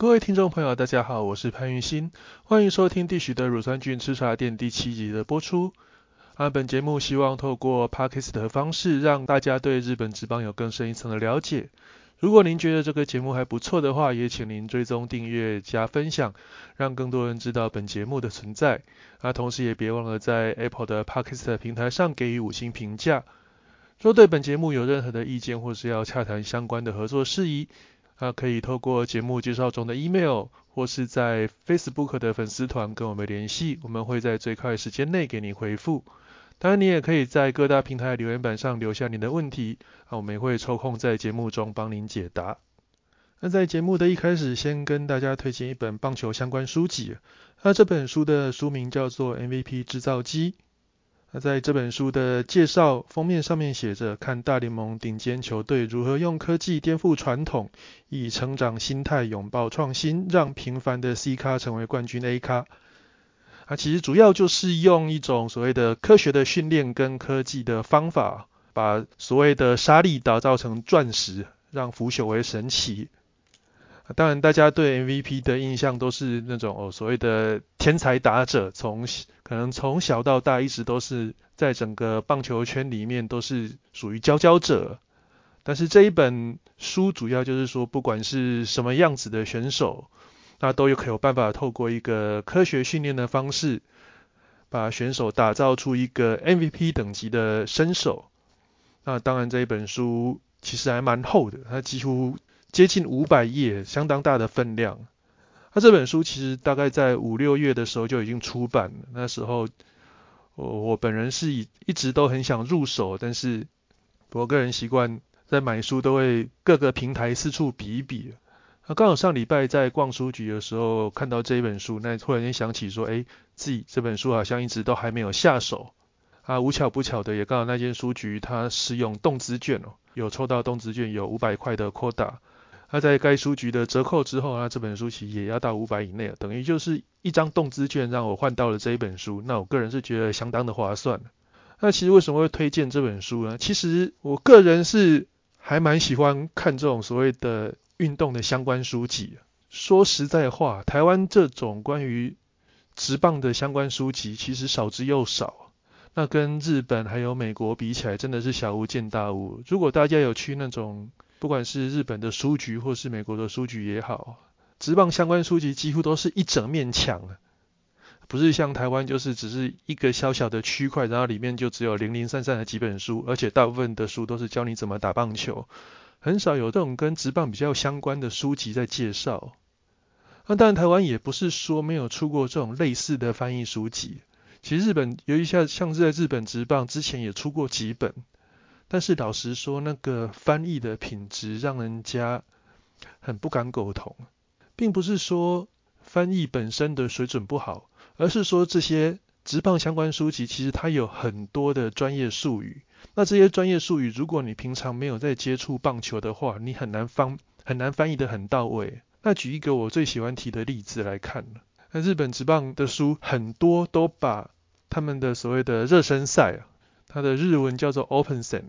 各位听众朋友，大家好，我是潘云新，欢迎收听地许的乳酸菌吃茶店第七集的播出。啊，本节目希望透过 podcast 的方式，让大家对日本职棒有更深一层的了解。如果您觉得这个节目还不错的话，也请您追踪订阅加分享，让更多人知道本节目的存在。啊，同时也别忘了在 Apple 的 podcast 平台上给予五星评价。若对本节目有任何的意见，或是要洽谈相关的合作事宜，那，可以透过节目介绍中的 email，或是在 Facebook 的粉丝团跟我们联系，我们会在最快时间内给您回复。当然，你也可以在各大平台留言板上留下您的问题，啊，我们也会抽空在节目中帮您解答。那在节目的一开始，先跟大家推荐一本棒球相关书籍，那这本书的书名叫做《MVP 制造机》。那在这本书的介绍封面上面写着：看大联盟顶尖球队如何用科技颠覆传统，以成长心态拥抱创新，让平凡的 C 咖成为冠军 A 咖。啊，其实主要就是用一种所谓的科学的训练跟科技的方法，把所谓的沙粒打造成钻石，让腐朽为神奇。当然，大家对 MVP 的印象都是那种哦，所谓的天才打者，从可能从小到大一直都是在整个棒球圈里面都是属于佼佼者。但是这一本书主要就是说，不管是什么样子的选手，那都有可有办法透过一个科学训练的方式，把选手打造出一个 MVP 等级的身手。那当然这一本书其实还蛮厚的，它几乎。接近五百页，相当大的分量。那这本书其实大概在五六月的时候就已经出版了。那时候我我本人是一一直都很想入手，但是我个人习惯在买书都会各个平台四处比一比。那刚好上礼拜在逛书局的时候看到这一本书，那突然间想起说，哎，自己这本书好像一直都还没有下手。啊，无巧不巧的也刚好那间书局它使用动资券哦，有抽到动资券有五百块的扩大。那在该书局的折扣之后，那这本书其实也要到五百以内了，等于就是一张动资券让我换到了这一本书。那我个人是觉得相当的划算。那其实为什么会推荐这本书呢？其实我个人是还蛮喜欢看这种所谓的运动的相关书籍。说实在话，台湾这种关于直棒的相关书籍其实少之又少。那跟日本还有美国比起来，真的是小巫见大巫。如果大家有去那种不管是日本的书局或是美国的书局也好，职棒相关书籍几乎都是一整面墙不是像台湾就是只是一个小小的区块，然后里面就只有零零散散的几本书，而且大部分的书都是教你怎么打棒球，很少有这种跟职棒比较相关的书籍在介绍。那当然台湾也不是说没有出过这种类似的翻译书籍，其实日本有一下像是在日本职棒之前也出过几本。但是老实说，那个翻译的品质让人家很不敢苟同，并不是说翻译本身的水准不好，而是说这些直棒相关书籍其实它有很多的专业术语，那这些专业术语如果你平常没有在接触棒球的话，你很难翻很难翻译的很到位。那举一个我最喜欢提的例子来看，那日本直棒的书很多都把他们的所谓的热身赛。它的日文叫做 Open Sen，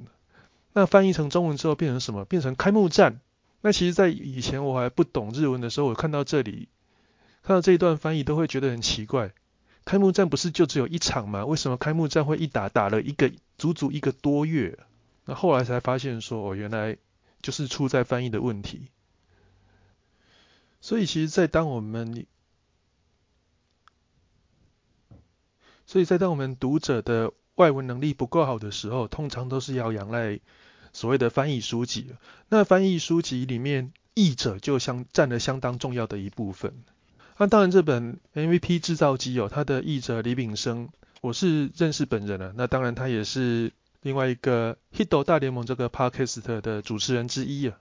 那翻译成中文之后变成什么？变成开幕战。那其实，在以前我还不懂日文的时候，我看到这里，看到这一段翻译都会觉得很奇怪。开幕战不是就只有一场吗？为什么开幕战会一打打了一个足足一个多月？那后来才发现说，哦，原来就是出在翻译的问题。所以其实，在当我们，所以在当我们读者的。外文能力不够好的时候，通常都是要仰赖所谓的翻译书籍。那翻译书籍里面，译者就相占了相当重要的一部分。那当然，这本 MVP 制造机哦，它的译者李炳生，我是认识本人了。那当然，他也是另外一个 Hito 大联盟这个 Podcast 的主持人之一啊。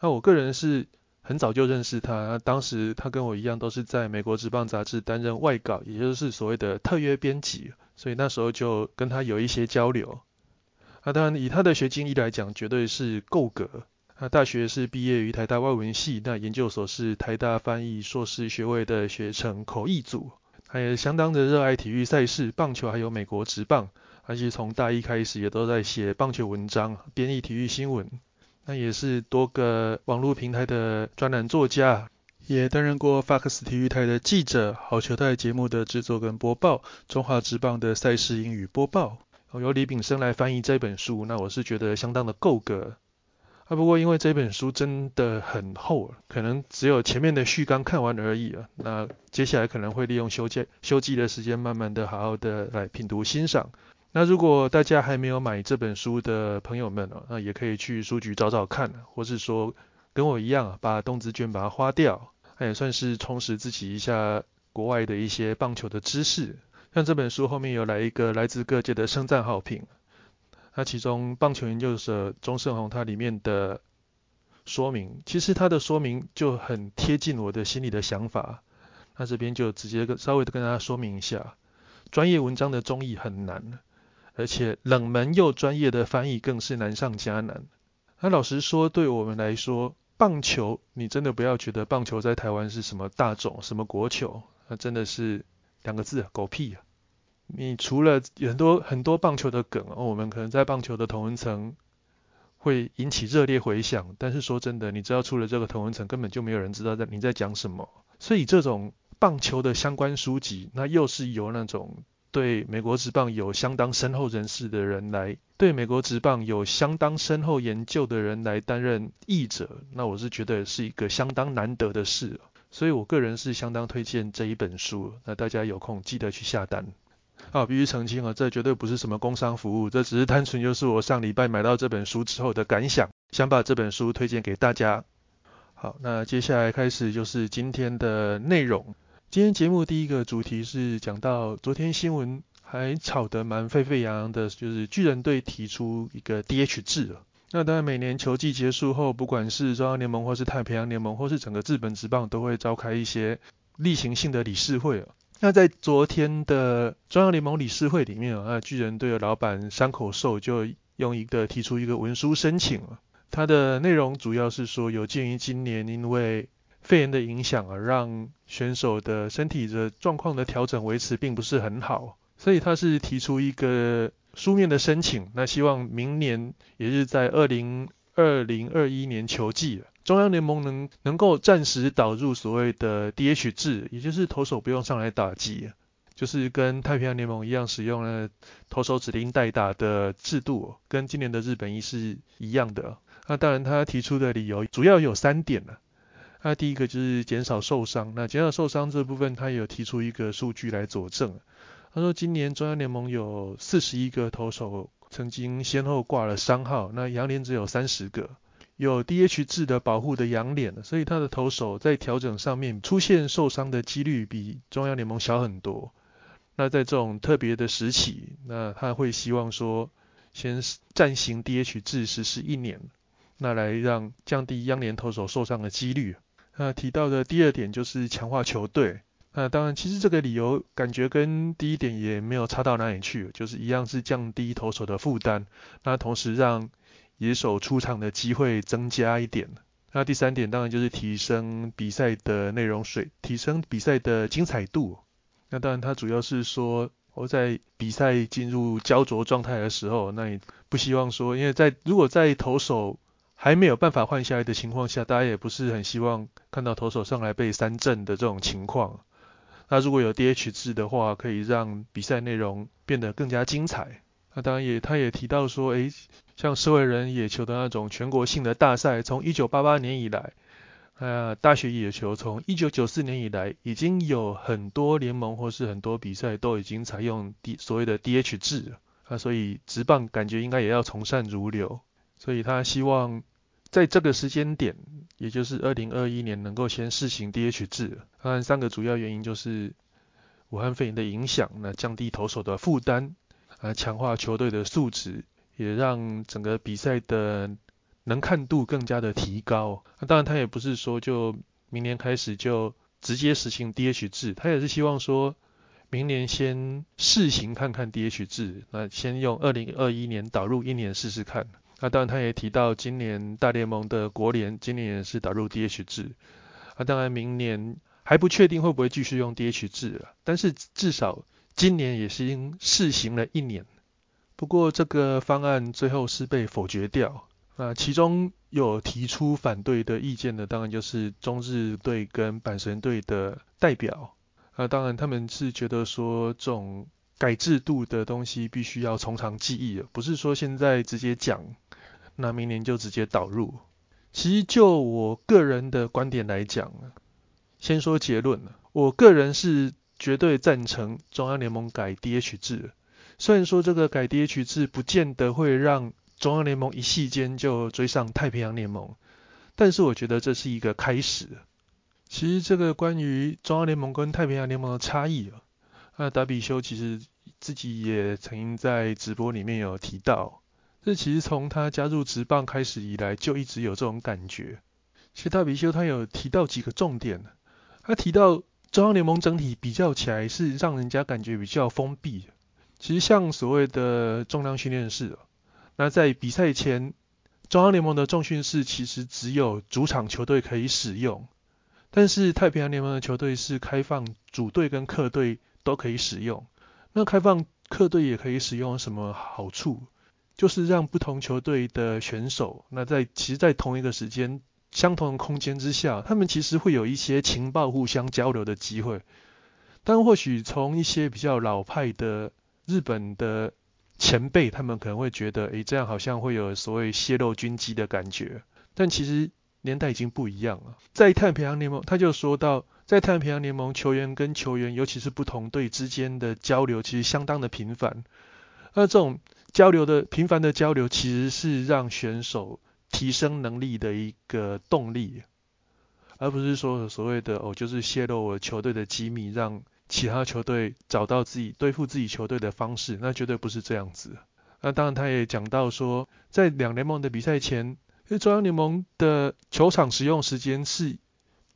那我个人是很早就认识他，当时他跟我一样，都是在美国职棒杂志担任外稿，也就是所谓的特约编辑。所以那时候就跟他有一些交流。那，当然以他的学经历来讲，绝对是够格。他大学是毕业于台大外文系，那研究所是台大翻译硕士学位的学程口译组。他也相当的热爱体育赛事，棒球还有美国职棒，而且从大一开始也都在写棒球文章，编译体育新闻。那也是多个网络平台的专栏作家，也担任过 Fox 体育台的记者，好球台节目的制作跟播报，中华职棒的赛事英语播报，由李炳生来翻译这本书，那我是觉得相当的够格。啊，不过因为这本书真的很厚，可能只有前面的序纲看完而已啊。那接下来可能会利用休假休季的时间，慢慢的好好的来品读欣赏。那如果大家还没有买这本书的朋友们，那也可以去书局找找看，或是说跟我一样把动资券把它花掉，那也算是充实自己一下国外的一些棒球的知识。像这本书后面有来一个来自各界的称赞好评，那其中棒球研究社钟胜宏他里面的说明，其实他的说明就很贴近我的心里的想法。那这边就直接稍微的跟大家说明一下，专业文章的中译很难。而且冷门又专业的翻译更是难上加难。那老实说，对我们来说，棒球你真的不要觉得棒球在台湾是什么大种、什么国球，那真的是两个字，狗屁啊！你除了很多很多棒球的梗，我们可能在棒球的同文层会引起热烈回响，但是说真的，你知道出了这个同文层，根本就没有人知道在你在讲什么。所以这种棒球的相关书籍，那又是由那种。对美国职棒有相当深厚人士的人来，对美国职棒有相当深厚研究的人来担任译者，那我是觉得是一个相当难得的事，所以我个人是相当推荐这一本书，那大家有空记得去下单。啊，必须澄清啊，这绝对不是什么工商服务，这只是单纯就是我上礼拜买到这本书之后的感想，想把这本书推荐给大家。好，那接下来开始就是今天的内容。今天节目第一个主题是讲到昨天新闻还炒得蛮沸沸扬扬的，就是巨人队提出一个 DH 制了。那当然每年球季结束后，不管是中央联盟或是太平洋联盟或是整个日本职棒，都会召开一些例行性的理事会。那在昨天的中央联盟理事会里面啊，那巨人队的老板山口寿就用一个提出一个文书申请它的内容主要是说，有鉴于今年因为肺炎的影响啊，让选手的身体的状况的调整维持并不是很好，所以他是提出一个书面的申请，那希望明年也是在二零二零二一年球季，中央联盟能能够暂时导入所谓的 DH 制，也就是投手不用上来打击，就是跟太平洋联盟一样使用了投手指令代打的制度，跟今年的日本一是一样的。那当然他提出的理由主要有三点呢。那第一个就是减少受伤，那减少受伤这部分，他有提出一个数据来佐证。他说今年中央联盟有四十一个投手曾经先后挂了伤号，那羊联只有三十个，有 DH 制的保护的羊联，所以他的投手在调整上面出现受伤的几率比中央联盟小很多。那在这种特别的时期，那他会希望说先暂行 DH 制实施一年，那来让降低央联投手受伤的几率。那提到的第二点就是强化球队。那当然，其实这个理由感觉跟第一点也没有差到哪里去，就是一样是降低投手的负担，那同时让野手出场的机会增加一点。那第三点当然就是提升比赛的内容水，提升比赛的精彩度。那当然，它主要是说我在比赛进入焦灼状态的时候，那也不希望说，因为在如果在投手还没有办法换下来的情况下，大家也不是很希望看到投手上来被三振的这种情况。那如果有 DH 制的话，可以让比赛内容变得更加精彩。那当然也，他也提到说，诶，像社会人野球的那种全国性的大赛，从1988年以来，呃，大学野球从1994年以来，已经有很多联盟或是很多比赛都已经采用 D 所谓的 DH 制了。啊，所以职棒感觉应该也要从善如流。所以他希望。在这个时间点，也就是二零二一年，能够先试行 DH 制。当然，三个主要原因就是武汉肺炎的影响，那降低投手的负担，啊，强化球队的素质，也让整个比赛的能看度更加的提高。那当然，他也不是说就明年开始就直接实行 DH 制，他也是希望说明年先试行看看 DH 制，那先用二零二一年导入一年试试看。那当然，他也提到今年大联盟的国联今年也是导入 DH 制。啊，当然明年还不确定会不会继续用 DH 制了，但是至少今年也是经试行了一年。不过这个方案最后是被否决掉。那其中有提出反对的意见的，当然就是中日队跟阪神队的代表。那当然他们是觉得说，这种改制度的东西必须要从长计议，不是说现在直接讲，那明年就直接导入。其实就我个人的观点来讲，先说结论，我个人是绝对赞成中央联盟改 DH 制。虽然说这个改 DH 制不见得会让中央联盟一夕间就追上太平洋联盟，但是我觉得这是一个开始。其实这个关于中央联盟跟太平洋联盟的差异啊，那达比修其实自己也曾经在直播里面有提到。这其实从他加入职棒开始以来，就一直有这种感觉。其实大比修他有提到几个重点，他提到中央联盟整体比较起来是让人家感觉比较封闭。其实像所谓的重量训练室，那在比赛前，中央联盟的重训室其实只有主场球队可以使用，但是太平洋联盟的球队是开放主队跟客队都可以使用。那开放客队也可以使用，什么好处？就是让不同球队的选手，那在其实，在同一个时间、相同的空间之下，他们其实会有一些情报互相交流的机会。但或许从一些比较老派的日本的前辈，他们可能会觉得，诶，这样好像会有所谓泄露军机的感觉。但其实年代已经不一样了。在太平洋联盟，他就说到，在太平洋联盟，球员跟球员，尤其是不同队之间的交流，其实相当的频繁。那这种交流的频繁的交流，其实是让选手提升能力的一个动力，而不是说所谓的哦，就是泄露我球队的机密，让其他球队找到自己对付自己球队的方式，那绝对不是这样子。那当然，他也讲到说，在两联盟的比赛前，因为中央联盟的球场使用时间是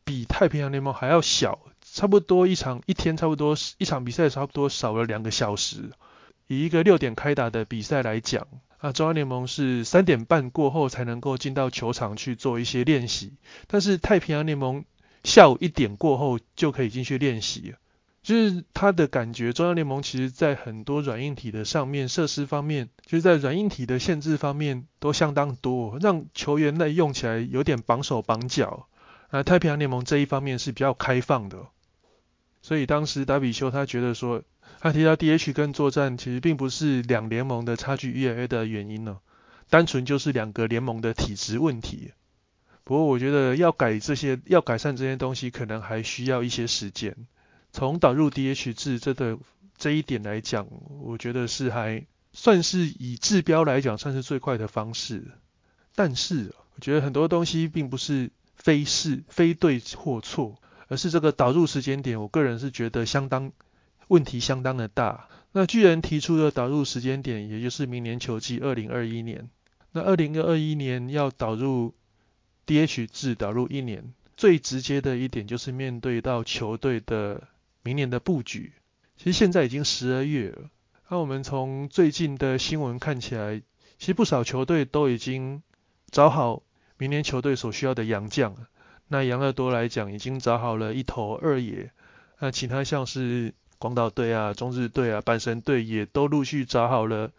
比太平洋联盟还要小，差不多一场一天差不多一场比赛差不多少了两个小时。以一个六点开打的比赛来讲，啊，中央联盟是三点半过后才能够进到球场去做一些练习，但是太平洋联盟下午一点过后就可以进去练习，就是他的感觉，中央联盟其实在很多软硬体的上面设施方面，就是在软硬体的限制方面都相当多，让球员在用起来有点绑手绑脚，啊，太平洋联盟这一方面是比较开放的，所以当时达比修他觉得说。他提到 DH 跟作战其实并不是两联盟的差距越来越大的原因呢，单纯就是两个联盟的体质问题。不过我觉得要改这些，要改善这些东西，可能还需要一些时间。从导入 DH 制这个这一点来讲，我觉得是还算是以治标来讲，算是最快的方式。但是我觉得很多东西并不是非是非对或错，而是这个导入时间点，我个人是觉得相当。问题相当的大。那巨人提出的导入时间点，也就是明年球季二零二一年。那二零二一年要导入 DH 制，导入一年，最直接的一点就是面对到球队的明年的布局。其实现在已经十二月了，那我们从最近的新闻看起来，其实不少球队都已经找好明年球队所需要的洋将。那养乐多来讲，已经找好了一头二野。那其他像是广岛队啊、中日队啊、阪神队也都陆续找好了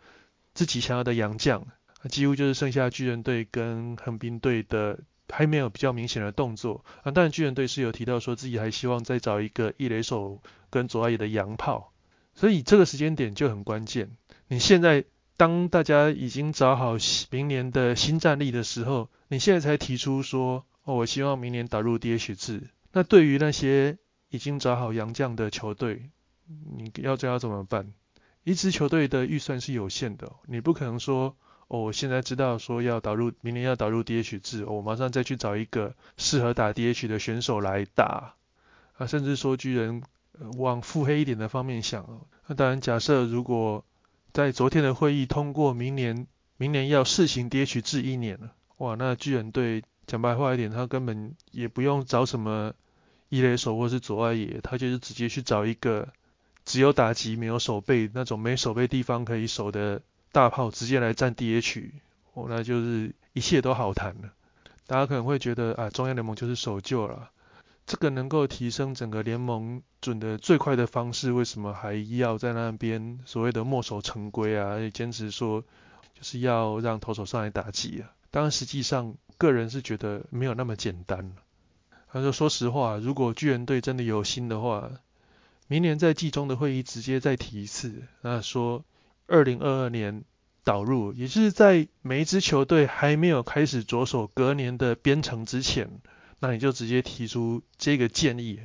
自己想要的洋将，几乎就是剩下巨人队跟横滨队的还没有比较明显的动作啊。当然巨人队是有提到说自己还希望再找一个一垒手跟左外野的洋炮，所以这个时间点就很关键。你现在当大家已经找好明年的新战力的时候，你现在才提出说哦，我希望明年打入 DH 制，那对于那些已经找好洋将的球队，你要这样怎么办？一支球队的预算是有限的，你不可能说，哦，我现在知道说要导入，明年要导入 DH 制，我马上再去找一个适合打 DH 的选手来打，啊，甚至说巨人往腹黑一点的方面想，那当然假设如果在昨天的会议通过明年，明年要试行 DH 制一年了，哇，那巨人队讲白话一点，他根本也不用找什么一垒手或是左外野，他就是直接去找一个。只有打击没有守备那种没守备地方可以守的大炮，直接来占 DH，哦，那就是一切都好谈了。大家可能会觉得啊，中央联盟就是守旧了，这个能够提升整个联盟准的最快的方式，为什么还要在那边所谓的墨守成规啊？坚持说就是要让投手上来打击啊？当然实际上个人是觉得没有那么简单。他说说实话，如果巨人队真的有心的话，明年在季中的会议直接再提一次，那说二零二二年导入，也就是在每一支球队还没有开始着手隔年的编程之前，那你就直接提出这个建议，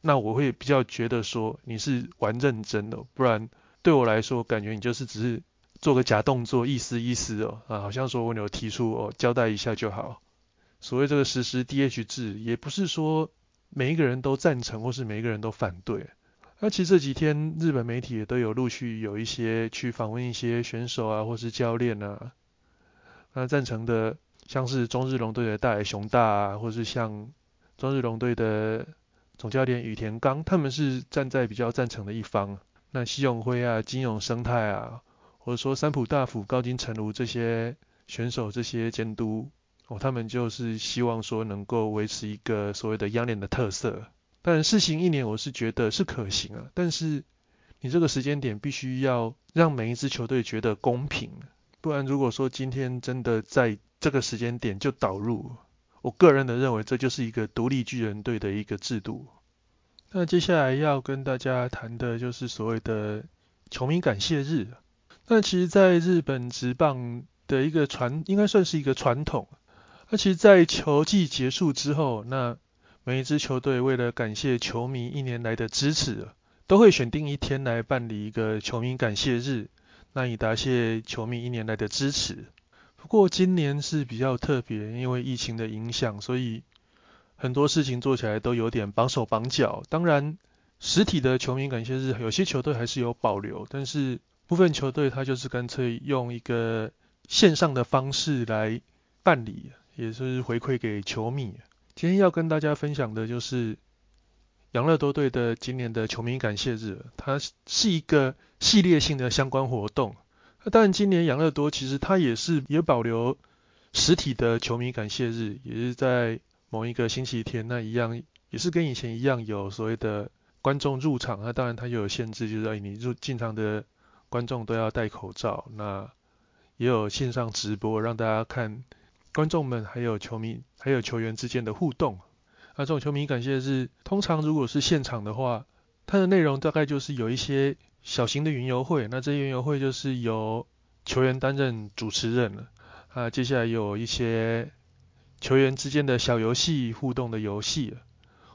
那我会比较觉得说你是玩认真的，不然对我来说感觉你就是只是做个假动作，意思意思哦，啊，好像说我有提出哦，交代一下就好。所谓这个实施 DH 制，也不是说每一个人都赞成或是每一个人都反对。那其实这几天日本媒体也都有陆续有一些去访问一些选手啊，或是教练啊。那赞成的像是中日龙队的大野雄大啊，或是像中日龙队的总教练羽田刚，他们是站在比较赞成的一方。那西永辉啊、金永生态啊，或者说三浦大辅、高金成儒这些选手这些监督哦，他们就是希望说能够维持一个所谓的央联的特色。但试行一年，我是觉得是可行啊。但是你这个时间点必须要让每一支球队觉得公平，不然如果说今天真的在这个时间点就导入，我个人的认为这就是一个独立巨人队的一个制度。那接下来要跟大家谈的就是所谓的球迷感谢日。那其实，在日本职棒的一个传，应该算是一个传统。那其实，在球季结束之后，那每一支球队为了感谢球迷一年来的支持，都会选定一天来办理一个球迷感谢日，那以答谢球迷一年来的支持。不过今年是比较特别，因为疫情的影响，所以很多事情做起来都有点绑手绑脚。当然，实体的球迷感谢日，有些球队还是有保留，但是部分球队他就是干脆用一个线上的方式来办理，也就是回馈给球迷。今天要跟大家分享的就是养乐多队的今年的球迷感谢日，它是一个系列性的相关活动。那当然，今年养乐多其实它也是也保留实体的球迷感谢日，也是在某一个星期天，那一样也是跟以前一样有所谓的观众入场。那当然它又有限制，就是你入进场的观众都要戴口罩。那也有线上直播，让大家看。观众们还有球迷还有球员之间的互动，那这种球迷感谢日，通常如果是现场的话，它的内容大概就是有一些小型的云游会，那这些云游会就是由球员担任主持人了，啊，接下来有一些球员之间的小游戏互动的游戏，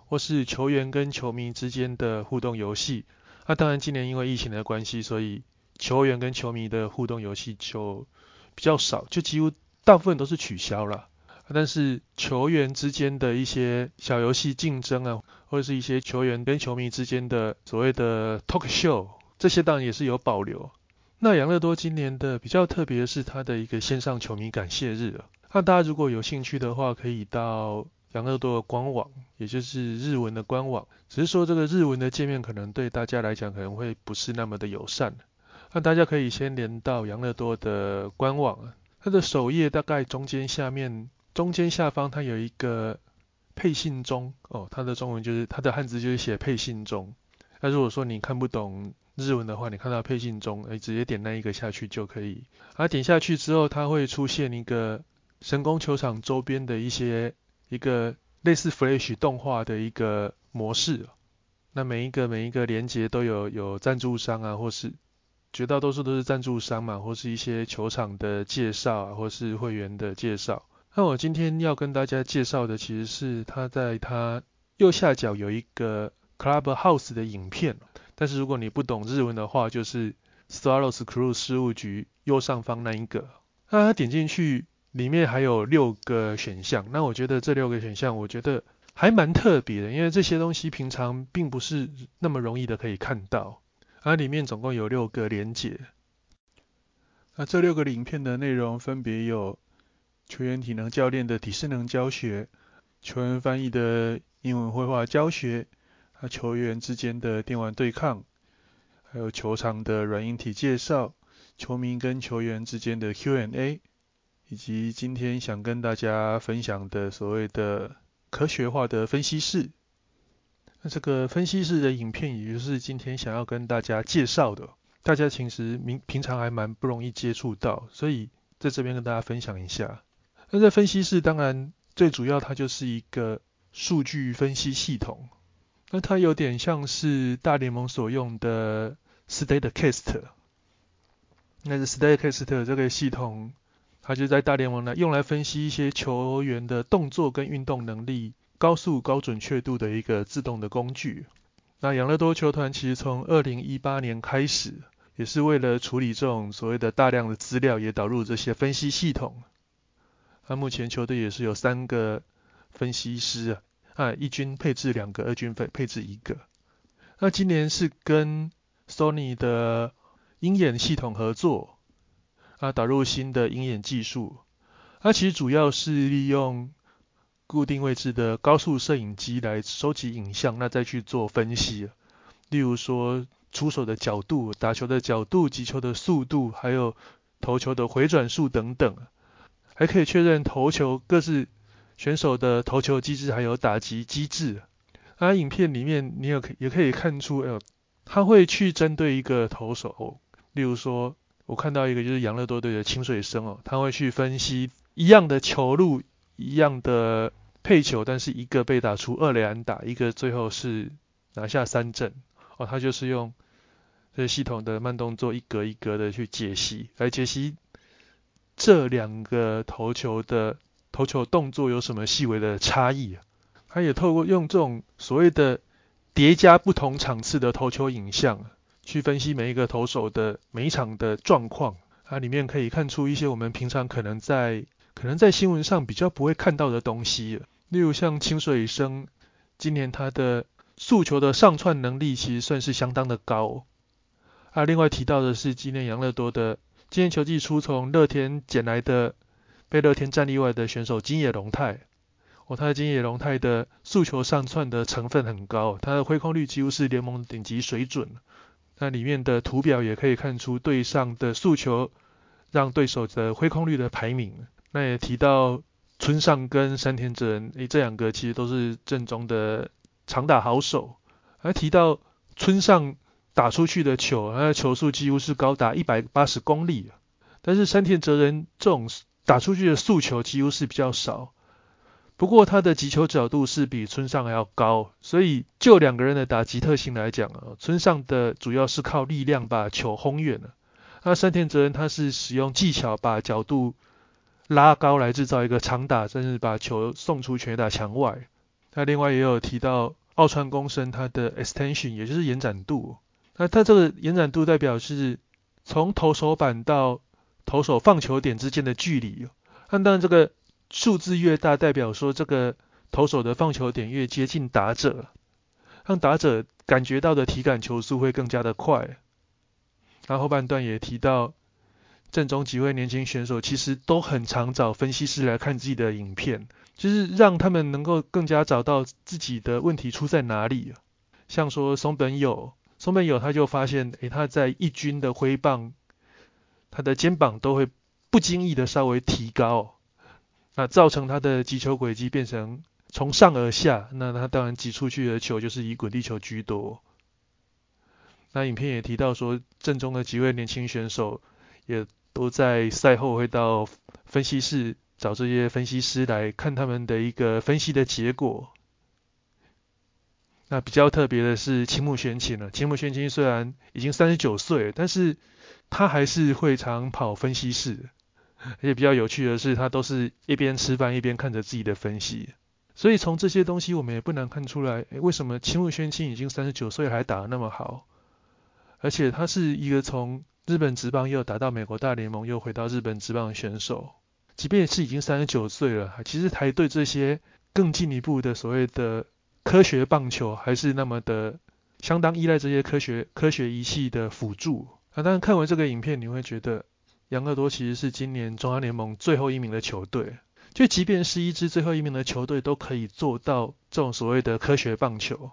或是球员跟球迷之间的互动游戏，那当然今年因为疫情的关系，所以球员跟球迷的互动游戏就比较少，就几乎。大部分都是取消了，但是球员之间的一些小游戏竞争啊，或者是一些球员跟球迷之间的所谓的 talk show，这些当然也是有保留。那养乐多今年的比较特别是它的一个线上球迷感谢日啊，那大家如果有兴趣的话，可以到养乐多的官网，也就是日文的官网，只是说这个日文的界面可能对大家来讲可能会不是那么的友善，那大家可以先连到养乐多的官网啊。它的首页大概中间下面中间下方它有一个配信中哦，它的中文就是它的汉字就是写配信中。那如果说你看不懂日文的话，你看到配信中，哎，直接点那一个下去就可以。啊，点下去之后，它会出现一个神宫球场周边的一些一个类似 Flash 动画的一个模式。那每一个每一个连接都有有赞助商啊，或是。绝大多数都是赞助商嘛，或是一些球场的介绍啊，或是会员的介绍。那我今天要跟大家介绍的，其实是他在他右下角有一个 Clubhouse 的影片。但是如果你不懂日文的话，就是 Swallows Crew 事务局右上方那一个。那他点进去，里面还有六个选项。那我觉得这六个选项，我觉得还蛮特别的，因为这些东西平常并不是那么容易的可以看到。它里面总共有六个连结，那这六个影片的内容分别有球员体能教练的体适能教学、球员翻译的英文绘画教学、啊球员之间的电玩对抗，还有球场的软硬体介绍、球迷跟球员之间的 Q&A，以及今天想跟大家分享的所谓的科学化的分析室。那这个分析师的影片，也就是今天想要跟大家介绍的，大家其实平平常还蛮不容易接触到，所以在这边跟大家分享一下。那在分析室，当然最主要它就是一个数据分析系统。那它有点像是大联盟所用的 Statecast。那是 Statecast 这个系统，它就在大联盟呢用来分析一些球员的动作跟运动能力、高速高准确度的一个自动的工具。那养乐多球团其实从二零一八年开始，也是为了处理这种所谓的大量的资料，也导入这些分析系统。那目前球队也是有三个分析师啊，啊一军配置两个，二军配配置一个。那今年是跟 Sony 的鹰眼系统合作，啊，导入新的鹰眼技术。它其实主要是利用固定位置的高速摄影机来收集影像，那再去做分析。例如说出手的角度、打球的角度、击球的速度，还有投球的回转数等等，还可以确认投球各自选手的投球机制，还有打击机制。啊，影片里面你也可也可以看出，呃，他会去针对一个投手，例如说，我看到一个就是养乐多队的清水生哦，他会去分析一样的球路。一样的配球，但是一个被打出二垒安打，一个最后是拿下三振。哦，他就是用这系统的慢动作一格一格的去解析，来解析这两个投球的投球动作有什么细微的差异啊。他也透过用这种所谓的叠加不同场次的投球影像，去分析每一个投手的每一场的状况。它里面可以看出一些我们平常可能在可能在新闻上比较不会看到的东西，例如像清水生，今年他的速球的上窜能力其实算是相当的高。啊，另外提到的是今年养乐多的今年球季初从乐天捡来的被乐天战例外的选手金野龙太，哦，他的金野龙太的速球上窜的成分很高，他的挥空率几乎是联盟顶级水准。那里面的图表也可以看出对上的速球让对手的挥空率的排名。那也提到村上跟山田哲人，诶，这两个其实都是正宗的长打好手。还提到村上打出去的球，他的球速几乎是高达一百八十公里。但是山田哲人这种打出去的速球几乎是比较少。不过他的击球角度是比村上还要高，所以就两个人的打击特性来讲啊，村上的主要是靠力量把球轰远了。那山田哲人他是使用技巧把角度。拉高来制造一个长打，甚至把球送出全打墙外。那另外也有提到奥川公生他的 extension，也就是延展度。那它这个延展度代表是从投手板到投手放球点之间的距离。那当然这个数字越大，代表说这个投手的放球点越接近打者，让打者感觉到的体感球速会更加的快。那后半段也提到。正中几位年轻选手其实都很常找分析师来看自己的影片，就是让他们能够更加找到自己的问题出在哪里。像说松本友，松本友他就发现，诶，他在一军的挥棒，他的肩膀都会不经意的稍微提高，那造成他的击球轨迹变成从上而下，那他当然击出去的球就是以滚地球居多。那影片也提到说，正中的几位年轻选手也。都在赛后会到分析室找这些分析师来看他们的一个分析的结果。那比较特别的是青木玄清了，青木玄清虽然已经三十九岁，但是他还是会常跑分析室，而且比较有趣的是，他都是一边吃饭一边看着自己的分析。所以从这些东西我们也不难看出来，为什么青木玄清已经三十九岁还打得那么好，而且他是一个从日本职棒又打到美国大联盟，又回到日本职棒的选手，即便是已经三十九岁了，其实还对这些更进一步的所谓的科学棒球，还是那么的相当依赖这些科学科学仪器的辅助。啊，当然看完这个影片，你会觉得养乐多其实是今年中央联盟最后一名的球队。就即便是一支最后一名的球队，都可以做到这种所谓的科学棒球。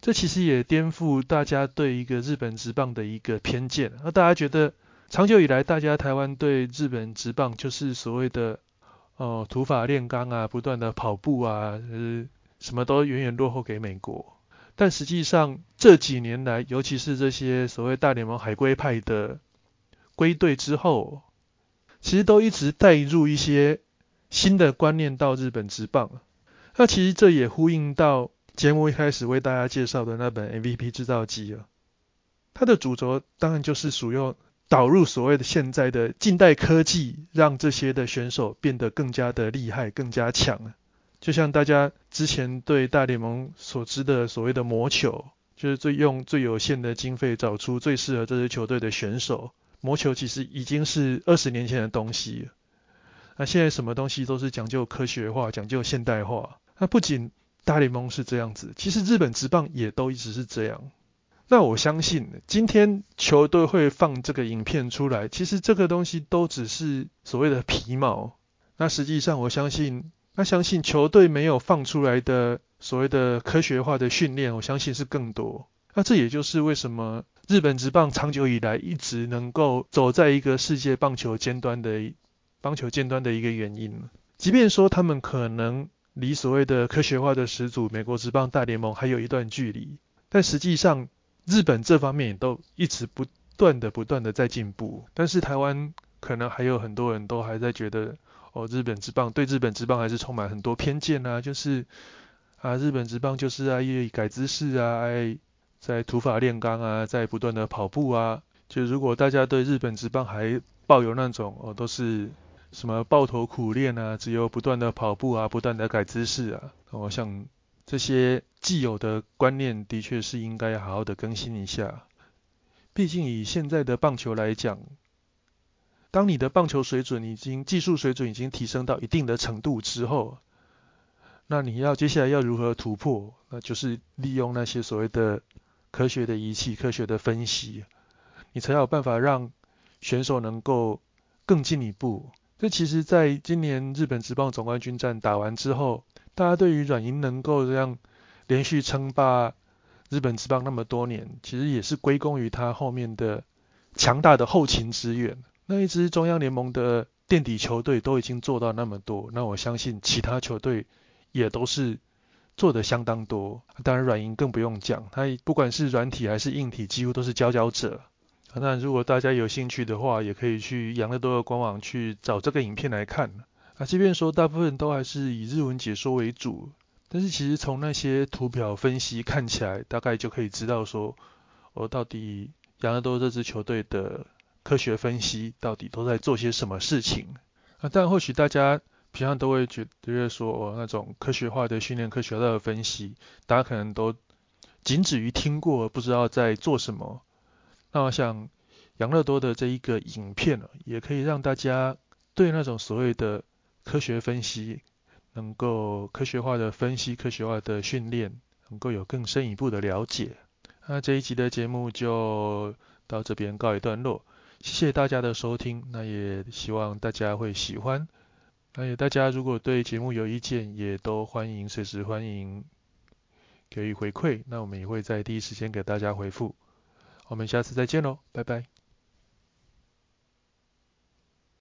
这其实也颠覆大家对一个日本职棒的一个偏见。那大家觉得，长久以来，大家台湾对日本职棒就是所谓的哦土法炼钢啊，不断的跑步啊，呃，什么都远远落后给美国。但实际上这几年来，尤其是这些所谓大联盟海归派的归队之后，其实都一直带入一些新的观念到日本职棒。那其实这也呼应到节目一开始为大家介绍的那本 MVP 制造机啊，它的主轴当然就是属于导入所谓的现在的近代科技，让这些的选手变得更加的厉害、更加强。就像大家之前对大联盟所知的所谓的魔球，就是最用最有限的经费找出最适合这支球队的选手。魔球其实已经是二十年前的东西，那现在什么东西都是讲究科学化、讲究现代化。那不仅大联盟是这样子，其实日本职棒也都一直是这样。那我相信今天球队会放这个影片出来，其实这个东西都只是所谓的皮毛。那实际上我相信，那相信球队没有放出来的所谓的科学化的训练，我相信是更多。那这也就是为什么日本职棒长久以来一直能够走在一个世界棒球尖端的棒球尖端的一个原因。即便说他们可能离所谓的科学化的始祖美国职棒大联盟还有一段距离，但实际上日本这方面也都一直不断的不断的在进步。但是台湾可能还有很多人都还在觉得，哦，日本职棒对日本职棒还是充满很多偏见啊，就是啊，日本职棒就是啊，以改姿势啊，爱在土法炼钢啊，在不断的跑步啊。就如果大家对日本职棒还抱有那种哦，都是。什么抱头苦练啊，只有不断的跑步啊，不断的改姿势啊，我想这些既有的观念的确是应该好好的更新一下。毕竟以现在的棒球来讲，当你的棒球水准已经技术水准已经提升到一定的程度之后，那你要接下来要如何突破？那就是利用那些所谓的科学的仪器、科学的分析，你才有办法让选手能够更进一步。这其实，在今年日本职棒总冠军战打完之后，大家对于软银能够这样连续称霸日本职棒那么多年，其实也是归功于他后面的强大的后勤支援。那一支中央联盟的垫底球队都已经做到那么多，那我相信其他球队也都是做的相当多。当然，软银更不用讲，他不管是软体还是硬体，几乎都是佼佼者。那如果大家有兴趣的话，也可以去养乐多的官网去找这个影片来看。啊，即便说大部分都还是以日文解说为主，但是其实从那些图表分析看起来，大概就可以知道说，我到底养乐多这支球队的科学分析到底都在做些什么事情。啊，但或许大家平常都会觉得说，哦，那种科学化的训练、科学化的分析，大家可能都仅止于听过，不知道在做什么。那我想，养乐多的这一个影片呢，也可以让大家对那种所谓的科学分析，能够科学化的分析、科学化的训练，能够有更深一步的了解。那这一集的节目就到这边告一段落，谢谢大家的收听，那也希望大家会喜欢。那也大家如果对节目有意见，也都欢迎随时欢迎给予回馈，那我们也会在第一时间给大家回复。我们下次再见喽，拜拜。